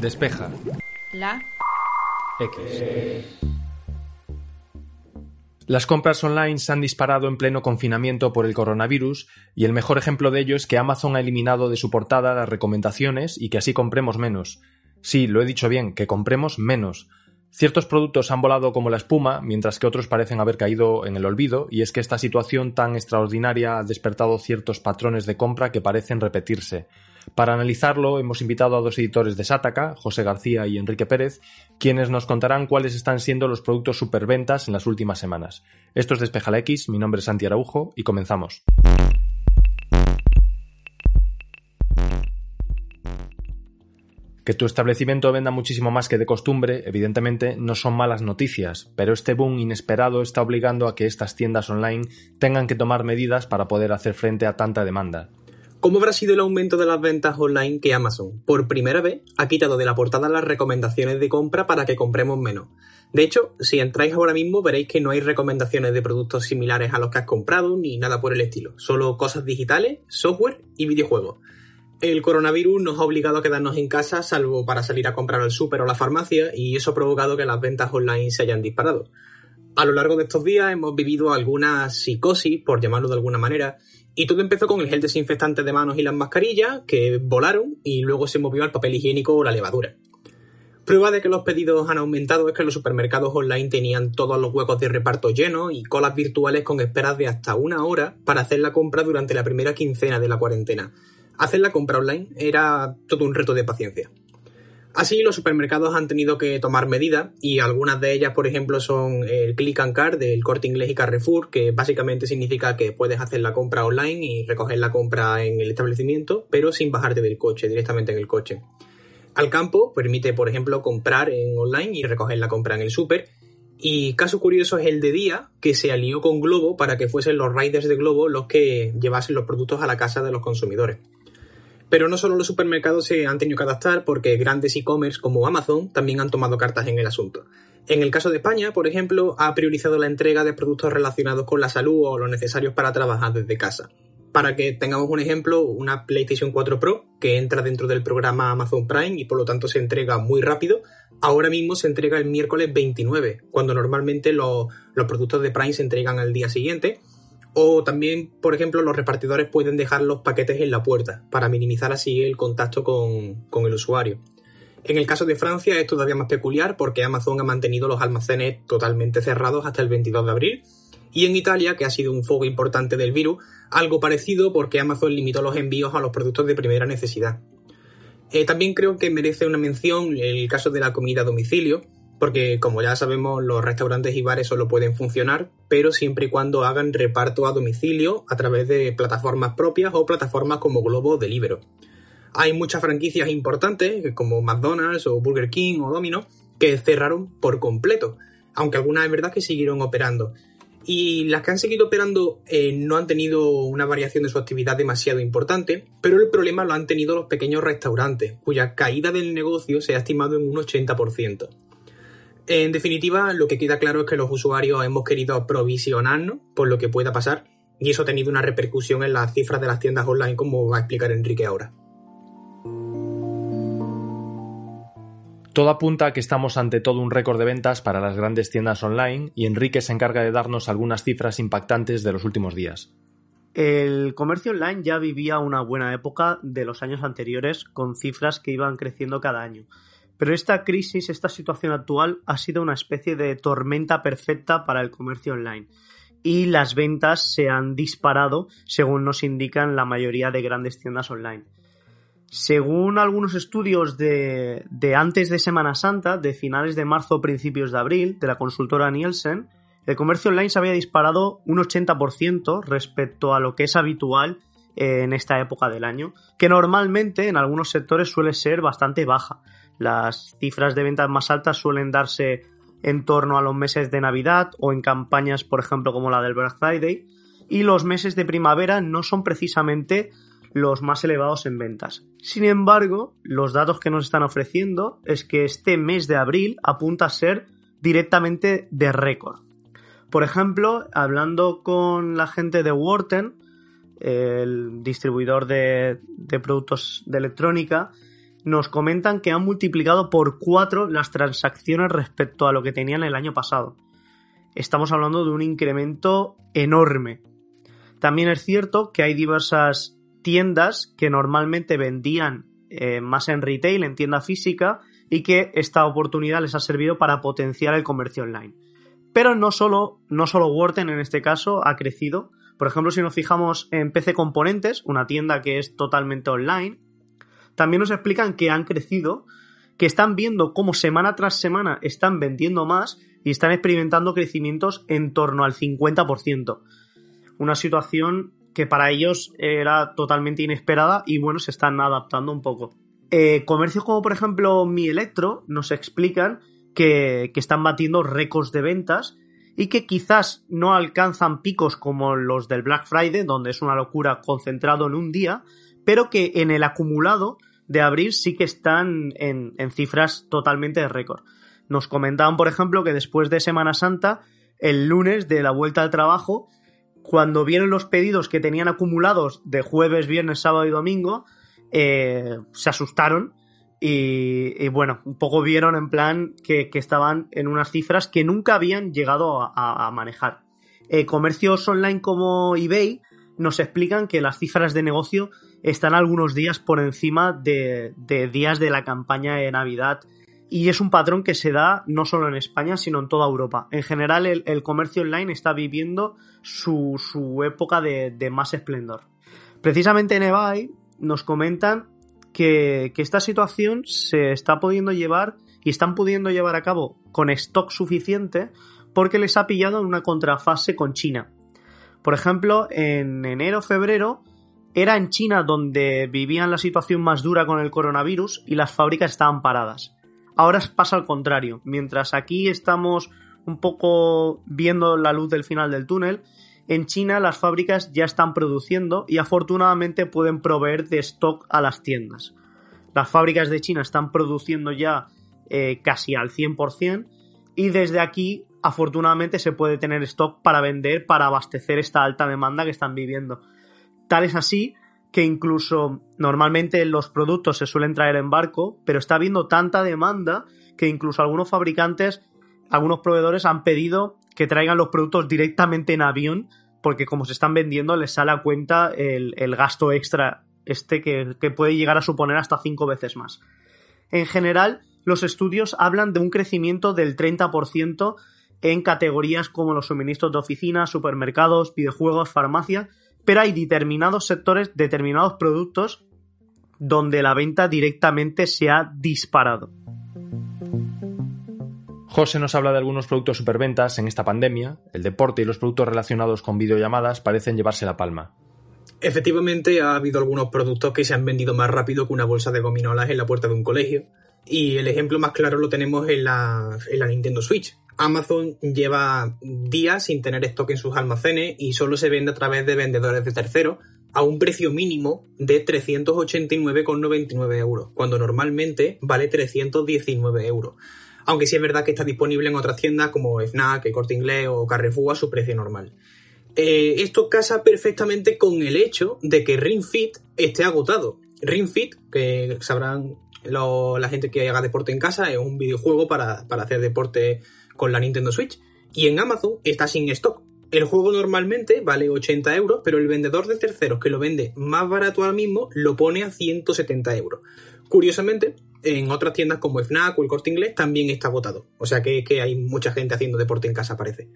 Despeja. La. X. Las compras online se han disparado en pleno confinamiento por el coronavirus y el mejor ejemplo de ello es que Amazon ha eliminado de su portada las recomendaciones y que así compremos menos. Sí, lo he dicho bien, que compremos menos. Ciertos productos han volado como la espuma, mientras que otros parecen haber caído en el olvido, y es que esta situación tan extraordinaria ha despertado ciertos patrones de compra que parecen repetirse. Para analizarlo, hemos invitado a dos editores de Sataka, José García y Enrique Pérez, quienes nos contarán cuáles están siendo los productos superventas en las últimas semanas. Esto es Despejala X, mi nombre es Santi Araujo y comenzamos. Que tu establecimiento venda muchísimo más que de costumbre, evidentemente, no son malas noticias, pero este boom inesperado está obligando a que estas tiendas online tengan que tomar medidas para poder hacer frente a tanta demanda. ¿Cómo habrá sido el aumento de las ventas online que Amazon, por primera vez, ha quitado de la portada las recomendaciones de compra para que compremos menos? De hecho, si entráis ahora mismo veréis que no hay recomendaciones de productos similares a los que has comprado ni nada por el estilo, solo cosas digitales, software y videojuegos. El coronavirus nos ha obligado a quedarnos en casa salvo para salir a comprar al súper o la farmacia y eso ha provocado que las ventas online se hayan disparado. A lo largo de estos días hemos vivido alguna psicosis, por llamarlo de alguna manera, y todo empezó con el gel desinfectante de manos y las mascarillas, que volaron y luego se movió al papel higiénico o la levadura. Prueba de que los pedidos han aumentado es que los supermercados online tenían todos los huecos de reparto llenos y colas virtuales con esperas de hasta una hora para hacer la compra durante la primera quincena de la cuarentena. Hacer la compra online era todo un reto de paciencia. Así, los supermercados han tenido que tomar medidas y algunas de ellas, por ejemplo, son el Click and Card del Corte Inglés y Carrefour, que básicamente significa que puedes hacer la compra online y recoger la compra en el establecimiento, pero sin bajarte del coche, directamente en el coche. Al campo permite, por ejemplo, comprar en online y recoger la compra en el súper. Y caso curioso es el de día, que se alió con Globo para que fuesen los riders de Globo los que llevasen los productos a la casa de los consumidores. Pero no solo los supermercados se han tenido que adaptar porque grandes e-commerce como Amazon también han tomado cartas en el asunto. En el caso de España, por ejemplo, ha priorizado la entrega de productos relacionados con la salud o los necesarios para trabajar desde casa. Para que tengamos un ejemplo, una PlayStation 4 Pro, que entra dentro del programa Amazon Prime y por lo tanto se entrega muy rápido, ahora mismo se entrega el miércoles 29, cuando normalmente los, productos de Prime se entregan al día siguiente o también, por ejemplo, los repartidores pueden dejar los paquetes en la puerta para minimizar así el contacto con, el usuario. En el caso de Francia es todavía más peculiar porque Amazon ha mantenido los almacenes totalmente cerrados hasta el 22 de abril. Y en Italia, que ha sido un foco importante del virus, algo parecido porque Amazon limitó los envíos a los productos de primera necesidad. Eh, también creo que merece una mención el caso de la comida a domicilio, porque como ya sabemos los restaurantes y bares solo pueden funcionar, pero siempre y cuando hagan reparto a domicilio a través de plataformas propias o plataformas como Globo Deliveroo. Hay muchas franquicias importantes como McDonald's o Burger King o Domino que cerraron por completo, aunque algunas es verdad que siguieron operando. Y las que han seguido operando eh, no han tenido una variación de su actividad demasiado importante, pero el problema lo han tenido los pequeños restaurantes, cuya caída del negocio se ha estimado en un 80%. En definitiva, lo que queda claro es que los usuarios hemos querido provisionarnos por lo que pueda pasar y eso ha tenido una repercusión en las cifras de las tiendas online como va a explicar Enrique ahora. Todo apunta a que estamos ante todo un récord de ventas para las grandes tiendas online y Enrique se encarga de darnos algunas cifras impactantes de los últimos días. El comercio online ya vivía una buena época de los años anteriores con cifras que iban creciendo cada año. Pero esta crisis, esta situación actual, ha sido una especie de tormenta perfecta para el comercio online. Y las ventas se han disparado, según nos indican la mayoría de grandes tiendas online. Según algunos estudios de, antes de Semana Santa, de finales de marzo o principios de abril, de la consultora Nielsen, el comercio online se había disparado un 80% respecto a lo que es habitual en esta época del año, que normalmente en algunos sectores suele ser bastante baja. Las cifras de ventas más altas suelen darse en torno a los meses de Navidad o en campañas, por ejemplo, como la del Black Friday. Y los meses de primavera no son precisamente los más elevados en ventas. Sin embargo, los datos que nos están ofreciendo es que este mes de abril apunta a ser directamente de récord. Por ejemplo, hablando con la gente de Wharton, el distribuidor de, de productos de electrónica, nos comentan que han multiplicado por cuatro las transacciones respecto a lo que tenían el año pasado. Estamos hablando de un incremento enorme. También es cierto que hay diversas tiendas que normalmente vendían eh, más en retail, en tienda física, y que esta oportunidad les ha servido para potenciar el comercio online. Pero no solo, no solo Worten en este caso ha crecido. Por ejemplo, si nos fijamos en PC Componentes, una tienda que es totalmente online, también nos explican que han crecido, que están viendo cómo semana tras semana están vendiendo más y están experimentando crecimientos en torno al 50%. Una situación que para ellos era totalmente inesperada y bueno, se están adaptando un poco. Eh, comercios como por ejemplo Mi Electro nos explican que, que están batiendo récords de ventas y que quizás no alcanzan picos como los del Black Friday, donde es una locura concentrado en un día, pero que en el acumulado de abril sí que están en, cifras totalmente de récord. Nos comentaban, por ejemplo, que después de Semana Santa, el lunes de la vuelta al trabajo, cuando vieron los pedidos que tenían acumulados de jueves, viernes, sábado y domingo, eh, se asustaron y, bueno, un poco vieron en plan que, estaban en unas cifras que nunca habían llegado a, manejar. Eh, comercios online como eBay nos explican que las cifras de negocio están algunos días por encima de, días de la campaña de Navidad y es un patrón que se da no solo en España, sino en toda Europa. En general, el, comercio online está viviendo su, época de, más esplendor. Precisamente en eBay nos comentan que, que, esta situación se está pudiendo llevar y están pudiendo llevar a cabo con stock suficiente porque les ha pillado en una contrafase con China. Por ejemplo, en enero, febrero, era en China donde vivían la situación más dura con el coronavirus y las fábricas estaban paradas. Ahora pasa al contrario. Mientras aquí estamos un poco viendo la luz del final del túnel, en China las fábricas ya están produciendo y afortunadamente pueden proveer de stock a las tiendas. Las fábricas de China están produciendo ya eh, casi al 100% y desde aquí afortunadamente se puede tener stock para vender, para abastecer esta alta demanda que están viviendo. Tal es así que incluso normalmente los productos se suelen traer en barco, pero está habiendo tanta demanda que incluso algunos fabricantes, algunos proveedores han pedido que traigan los productos directamente en avión, porque como se están vendiendo les sale a cuenta el, gasto extra este que, que puede llegar a suponer hasta cinco veces más. En general, los estudios hablan de un crecimiento del 30% en categorías como los suministros de oficinas, supermercados, videojuegos, farmacia, pero hay determinados sectores, determinados productos donde la venta directamente se ha disparado. José nos habla de algunos productos superventas en esta pandemia. El deporte y los productos relacionados con videollamadas parecen llevarse la palma. Efectivamente, ha habido algunos productos que se han vendido más rápido que una bolsa de gominolas en la puerta de un colegio. Y el ejemplo más claro lo tenemos en la, en la Nintendo Switch. Amazon lleva días sin tener stock en sus almacenes y solo se vende a través de vendedores de terceros a un precio mínimo de 389,99 euros, cuando normalmente vale 319 euros. Aunque sí es verdad que está disponible en otras tiendas como Fnac, Corte Inglés o Carrefour a su precio normal. Eh, esto casa perfectamente con el hecho de que Ring Fit esté agotado. Ring Fit, que sabrán la gente que haga deporte en casa, es un videojuego para, para hacer deporte con la Nintendo Switch. Y en Amazon está sin stock. El juego normalmente vale 80 euros, pero el vendedor de terceros que lo vende más barato ahora mismo lo pone a 170 euros. Curiosamente, en otras tiendas como Fnac o el Corte Inglés también está agotado. O sea que, que hay mucha gente haciendo deporte en casa, parece.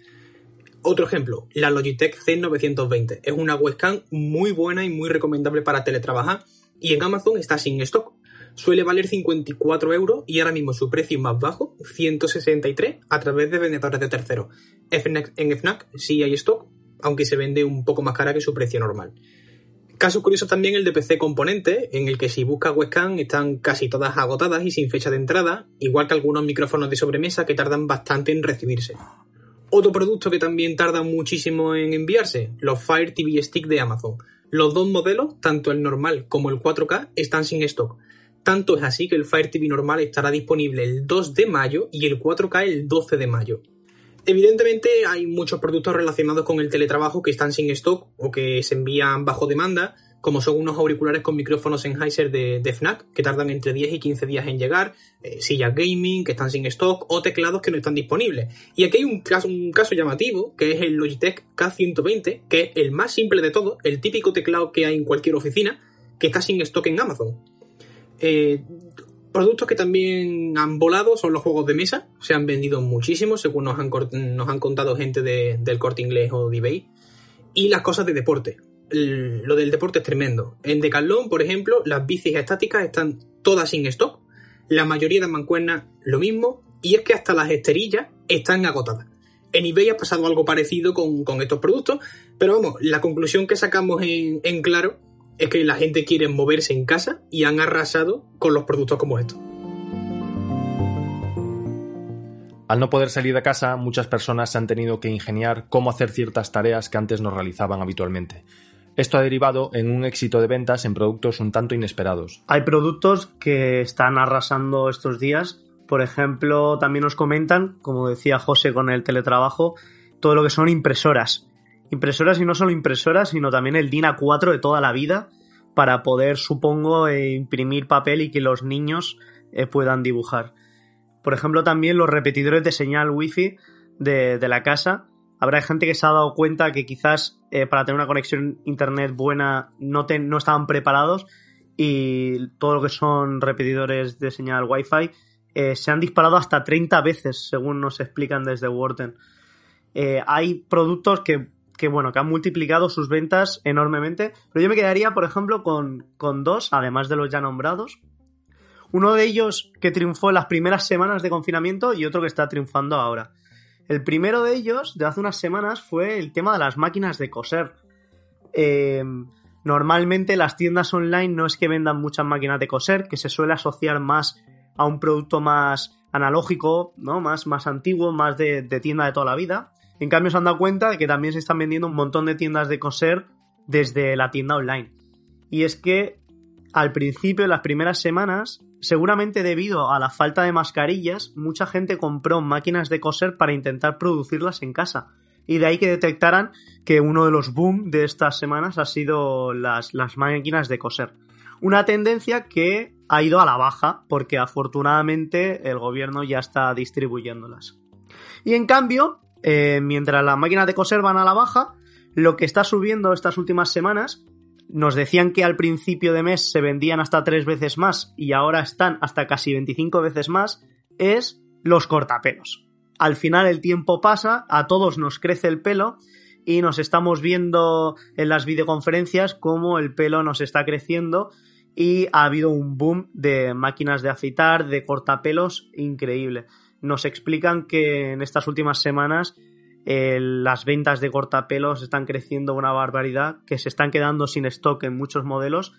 Otro ejemplo, la Logitech C920. Es una webcam muy buena y muy recomendable para teletrabajar y en Amazon está sin stock suele valer 54 euros y ahora mismo su precio más bajo, 163, a través de vendedores de terceros. En FNAC sí hay stock, aunque se vende un poco más cara que su precio normal. Caso curioso también el de PC Componente, en el que si buscas webcam están casi todas agotadas y sin fecha de entrada, igual que algunos micrófonos de sobremesa que tardan bastante en recibirse. Otro producto que también tarda muchísimo en enviarse, los Fire TV Stick de Amazon. Los dos modelos, tanto el normal como el 4K, están sin stock. Tanto es así que el Fire TV normal estará disponible el 2 de mayo y el 4K el 12 de mayo. Evidentemente hay muchos productos relacionados con el teletrabajo que están sin stock o que se envían bajo demanda, como son unos auriculares con micrófonos Sennheiser de, de FNAC, que tardan entre 10 y 15 días en llegar, eh, sillas gaming que están sin stock o teclados que no están disponibles. Y aquí hay un caso, un caso llamativo, que es el Logitech K120, que es el más simple de todo, el típico teclado que hay en cualquier oficina, que está sin stock en Amazon. Eh, productos que también han volado son los juegos de mesa, se han vendido muchísimo, según nos han, nos han contado gente del corte inglés o de eBay. Y las cosas de deporte. lo del deporte es tremendo. En Decathlon, por ejemplo, las bicis estáticas están todas sin stock. La mayoría de mancuernas lo mismo. Y es que hasta las esterillas están agotadas. En eBay ha pasado algo parecido con, estos productos, pero vamos, la conclusión que sacamos en, en claro es que la gente quiere moverse en casa y han arrasado con los productos como estos. Al no poder salir de casa, muchas personas se han tenido que ingeniar cómo hacer ciertas tareas que antes no realizaban habitualmente. Esto ha derivado en un éxito de ventas en productos un tanto inesperados. Hay productos que están arrasando estos días. Por ejemplo, también nos comentan, como decía José con el teletrabajo, todo lo que son impresoras impresoras y no solo impresoras, sino también el DIN A4 de toda la vida para poder, supongo, eh, imprimir papel y que los niños eh, puedan dibujar. Por ejemplo, también los repetidores de señal wifi de, de la casa. Habrá gente que se ha dado cuenta que quizás eh, para tener una conexión internet buena no, no estaban preparados y todo lo que son repetidores de señal wifi se han disparado hasta 30 veces, según nos explican desde Wharton. hay productos que que bueno, que han multiplicado sus ventas enormemente. Pero yo me quedaría, por ejemplo, con, con dos, además de los ya nombrados. Uno de ellos que triunfó en las primeras semanas de confinamiento y otro que está triunfando ahora. El primero de ellos, de hace unas semanas, fue el tema de las máquinas de coser. Eh, normalmente las tiendas online no es que vendan muchas máquinas de coser, que se suele asociar más a un producto más analógico, ¿no? Más, más antiguo, más de, de tienda de toda la vida. En cambio, se han dado cuenta de que también se están vendiendo un montón de tiendas de coser desde la tienda online. Y es que al principio, las primeras semanas, seguramente debido a la falta de mascarillas, mucha gente compró máquinas de coser para intentar producirlas en casa. Y de ahí que detectaran que uno de los boom de estas semanas ha sido las, las máquinas de coser. Una tendencia que ha ido a la baja porque afortunadamente el gobierno ya está distribuyéndolas. Y en cambio, eh, mientras las máquinas de coser van a la baja, lo que está subiendo estas últimas semanas, nos decían que al principio de mes se vendían hasta tres veces más y ahora están hasta casi 25 veces más, es los cortapelos. Al final el tiempo pasa, a todos nos crece el pelo y nos estamos viendo en las videoconferencias cómo el pelo nos está creciendo y ha habido un boom de máquinas de afeitar, de cortapelos increíble nos explican que en estas últimas semanas eh, las ventas de cortapelos están creciendo una barbaridad, que se están quedando sin stock en muchos modelos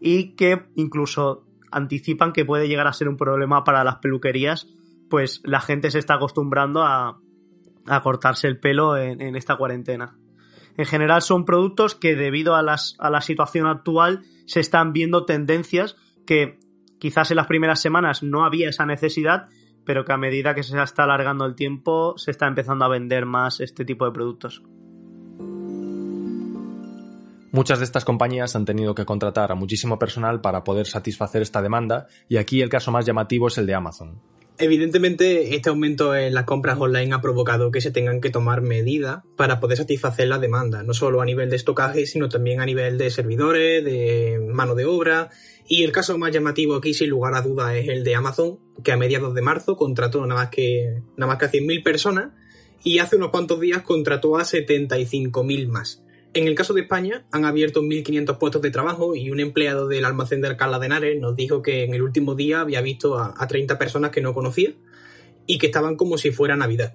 y que incluso anticipan que puede llegar a ser un problema para las peluquerías, pues la gente se está acostumbrando a, cortarse el pelo en, esta cuarentena. En general son productos que debido a, las, a la situación actual se están viendo tendencias que quizás en las primeras semanas no había esa necesidad pero que a medida que se está alargando el tiempo se está empezando a vender más este tipo de productos. Muchas de estas compañías han tenido que contratar a muchísimo personal para poder satisfacer esta demanda y aquí el caso más llamativo es el de Amazon. Evidentemente, este aumento en las compras online ha provocado que se tengan que tomar medidas para poder satisfacer la demanda, no solo a nivel de estocaje, sino también a nivel de servidores, de mano de obra y el caso más llamativo aquí, sin lugar a dudas, es el de Amazon, que a mediados de marzo contrató nada más que, nada más que a 100.000 personas y hace unos cuantos días contrató a 75.000 más. En el caso de España, han abierto 1.500 puestos de trabajo y un empleado del almacén de Alcalá de Henares nos dijo que en el último día había visto a, a 30 personas que no conocía y que estaban como si fuera Navidad.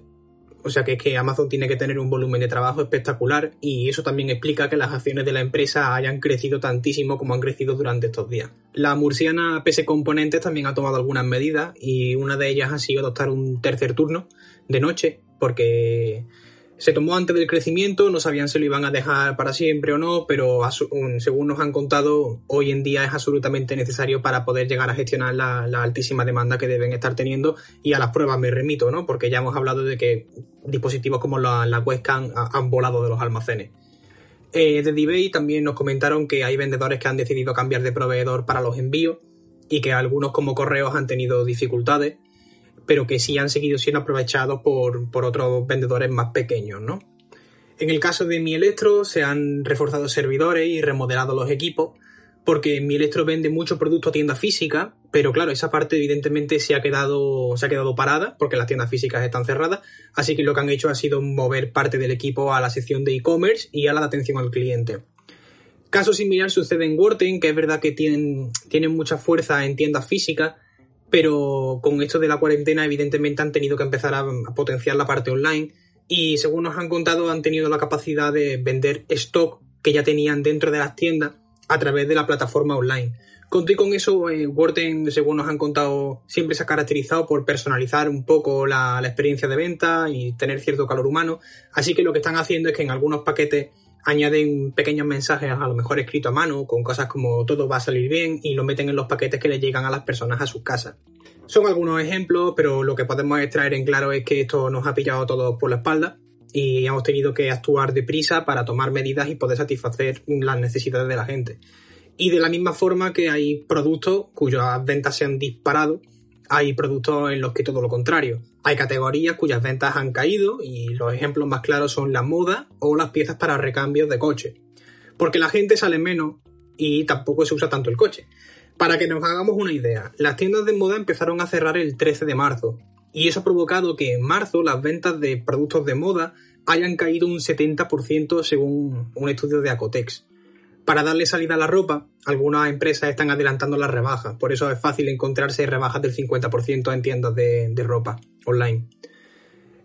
O sea que es que Amazon tiene que tener un volumen de trabajo espectacular y eso también explica que las acciones de la empresa hayan crecido tantísimo como han crecido durante estos días. La murciana PS Componentes también ha tomado algunas medidas y una de ellas ha sido adoptar un tercer turno de noche porque se tomó antes del crecimiento, no sabían si lo iban a dejar para siempre o no, pero según nos han contado, hoy en día es absolutamente necesario para poder llegar a gestionar la, altísima demanda que deben estar teniendo y a las pruebas me remito, ¿no? Porque ya hemos hablado de que dispositivos como la, webcam han volado de los almacenes. Eh, de eBay también nos comentaron que hay vendedores que han decidido cambiar de proveedor para los envíos y que algunos como correos han tenido dificultades, pero que sí han seguido siendo aprovechados por, por otros vendedores más pequeños, ¿no? En el caso de Mi Electro se han reforzado servidores y remodelado los equipos, porque Mi Electro vende mucho producto a tienda física, pero claro, esa parte evidentemente se ha quedado, se ha quedado parada, porque las tiendas físicas están cerradas, así que lo que han hecho ha sido mover parte del equipo a la sección de e-commerce y a la de atención al cliente. Caso similar sucede en Worten, que es verdad que tienen, tienen mucha fuerza en tiendas físicas, pero con esto de la cuarentena evidentemente han tenido que empezar a, potenciar la parte online y según nos han contado han tenido la capacidad de vender stock que ya tenían dentro de las tiendas a través de la plataforma online. Conté con eso, eh, según nos han contado, siempre se ha caracterizado por personalizar un poco la, experiencia de venta y tener cierto calor humano. Así que lo que están haciendo es que en algunos paquetes añaden pequeños mensajes, a lo mejor escrito a mano, con cosas como todo va a salir bien y lo meten en los paquetes que les llegan a las personas a sus casas. Son algunos ejemplos, pero lo que podemos extraer en claro es que esto nos ha pillado todos por la espalda y hemos tenido que actuar deprisa para tomar medidas y poder satisfacer las necesidades de la gente. Y de la misma forma que hay productos cuyas ventas se han disparado, hay productos en los que todo lo contrario. Hay categorías cuyas ventas han caído y los ejemplos más claros son la moda o las piezas para recambios de coche. Porque la gente sale menos y tampoco se usa tanto el coche. Para que nos hagamos una idea, las tiendas de moda empezaron a cerrar el 13 de marzo, y eso ha provocado que en marzo las ventas de productos de moda hayan caído un 70% según un estudio de Acotex. Para darle salida a la ropa, algunas empresas están adelantando las rebajas, por eso es fácil encontrarse rebajas del 50% en tiendas de, ropa online.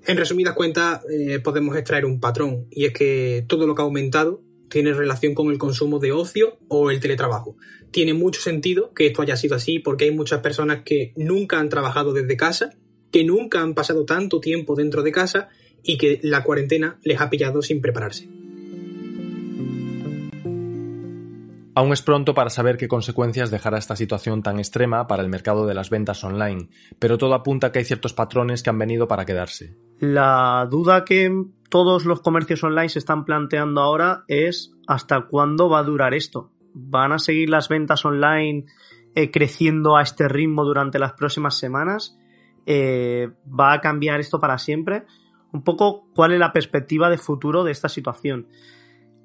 En resumidas cuentas, eh, podemos extraer un patrón, y es que todo lo que ha aumentado tiene relación con el consumo de ocio o el teletrabajo tiene mucho sentido que esto haya sido así porque hay muchas personas que nunca han trabajado desde casa, que nunca han pasado tanto tiempo dentro de casa y que la cuarentena les ha pillado sin prepararse. Aún es pronto para saber qué consecuencias dejará esta situación tan extrema para el mercado de las ventas online, pero todo apunta a que hay ciertos patrones que han venido para quedarse. La duda que todos los comercios online se están planteando ahora es hasta cuándo va a durar esto van a seguir las ventas online eh, creciendo a este ritmo durante las próximas semanas. Eh, va a cambiar esto para siempre. Un poco cuál es la perspectiva de futuro de esta situación.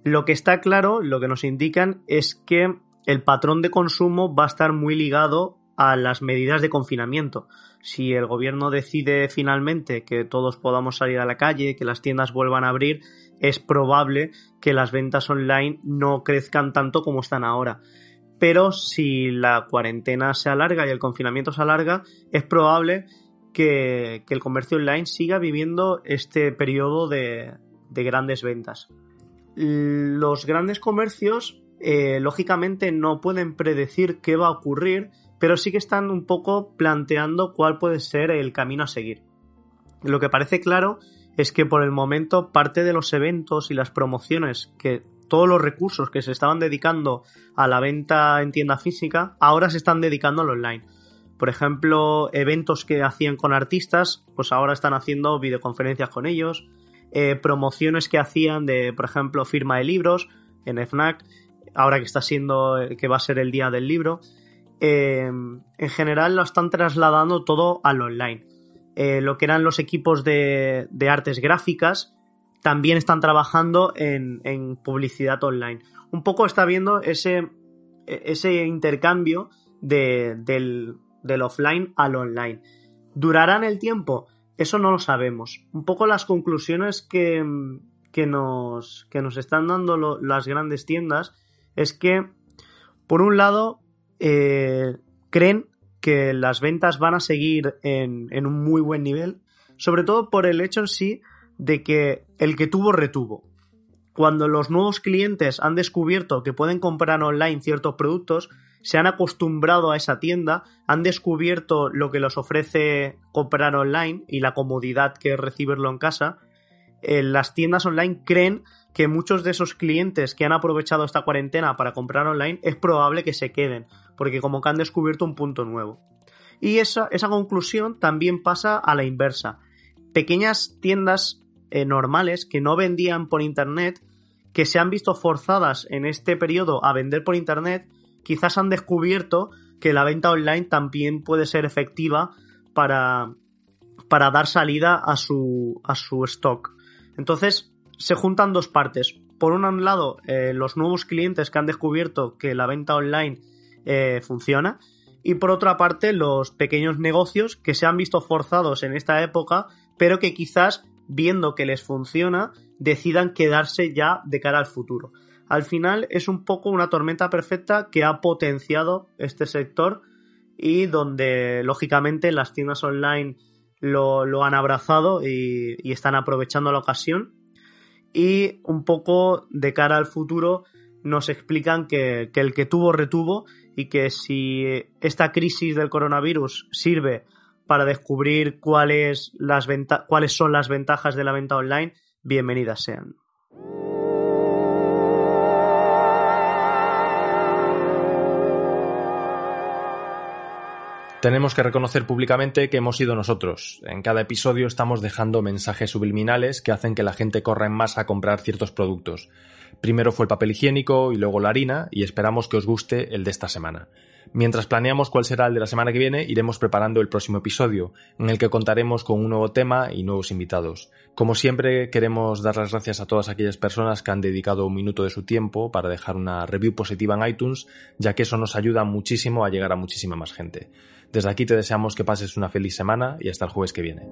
Lo que está claro, lo que nos indican es que el patrón de consumo va a estar muy ligado a las medidas de confinamiento. Si el gobierno decide finalmente que todos podamos salir a la calle, que las tiendas vuelvan a abrir, es probable que las ventas online no crezcan tanto como están ahora. Pero si la cuarentena se alarga y el confinamiento se alarga, es probable que, el comercio online siga viviendo este periodo de, grandes ventas. Los grandes comercios, eh, lógicamente, no pueden predecir qué va a ocurrir, pero sí que están un poco planteando cuál puede ser el camino a seguir. Lo que parece claro es que por el momento parte de los eventos y las promociones que todos los recursos que se estaban dedicando a la venta en tienda física ahora se están dedicando al online. Por ejemplo, eventos que hacían con artistas, pues ahora están haciendo videoconferencias con ellos. Eh, promociones que hacían de, por ejemplo, firma de libros en FNAC, ahora que está siendo, que va a ser el día del libro. Eh, en general lo están trasladando todo al online. Eh, lo que eran los equipos de, artes gráficas, también están trabajando en, publicidad online. Un poco está viendo ese, ese intercambio del, offline al online. ¿Durarán el tiempo? Eso no lo sabemos. Un poco las conclusiones que, nos, que nos están dando las grandes tiendas es que, por un lado, eh, creen que las ventas van a seguir en, un muy buen nivel, sobre todo por el hecho en sí de que el que tuvo retuvo. Cuando los nuevos clientes han descubierto que pueden comprar online ciertos productos, se han acostumbrado a esa tienda, han descubierto lo que les ofrece comprar online y la comodidad que es recibirlo en casa, eh, las tiendas online creen que muchos de esos clientes que han aprovechado esta cuarentena para comprar online es probable que se queden, porque como que han descubierto un punto nuevo. Y esa, esa conclusión también pasa a la inversa. Pequeñas tiendas eh, normales que no vendían por internet, que se han visto forzadas en este periodo a vender por Internet, quizás han descubierto que la venta online también puede ser efectiva para, para dar salida a su, a su stock. Entonces, se juntan dos partes. Por un lado, eh, los nuevos clientes que han descubierto que la venta online eh, funciona. Y por otra parte, los pequeños negocios que se han visto forzados en esta época, pero que quizás, viendo que les funciona, decidan quedarse ya de cara al futuro. Al final es un poco una tormenta perfecta que ha potenciado este sector y donde lógicamente las tiendas online lo, han abrazado y, están aprovechando la ocasión. Y un poco de cara al futuro nos explican que, el que tuvo retuvo y que si esta crisis del coronavirus sirve para descubrir cuáles, son las ventajas de la venta online, bienvenidas sean. Tenemos que reconocer públicamente que hemos sido nosotros. En cada episodio estamos dejando mensajes subliminales que hacen que la gente corra en masa a comprar ciertos productos. Primero fue el papel higiénico y luego la harina y esperamos que os guste el de esta semana. Mientras planeamos cuál será el de la semana que viene, iremos preparando el próximo episodio, en el que contaremos con un nuevo tema y nuevos invitados. Como siempre, queremos dar las gracias a todas aquellas personas que han dedicado un minuto de su tiempo para dejar una review positiva en iTunes, ya que eso nos ayuda muchísimo a llegar a muchísima más gente. Desde aquí te deseamos que pases una feliz semana y hasta el jueves que viene.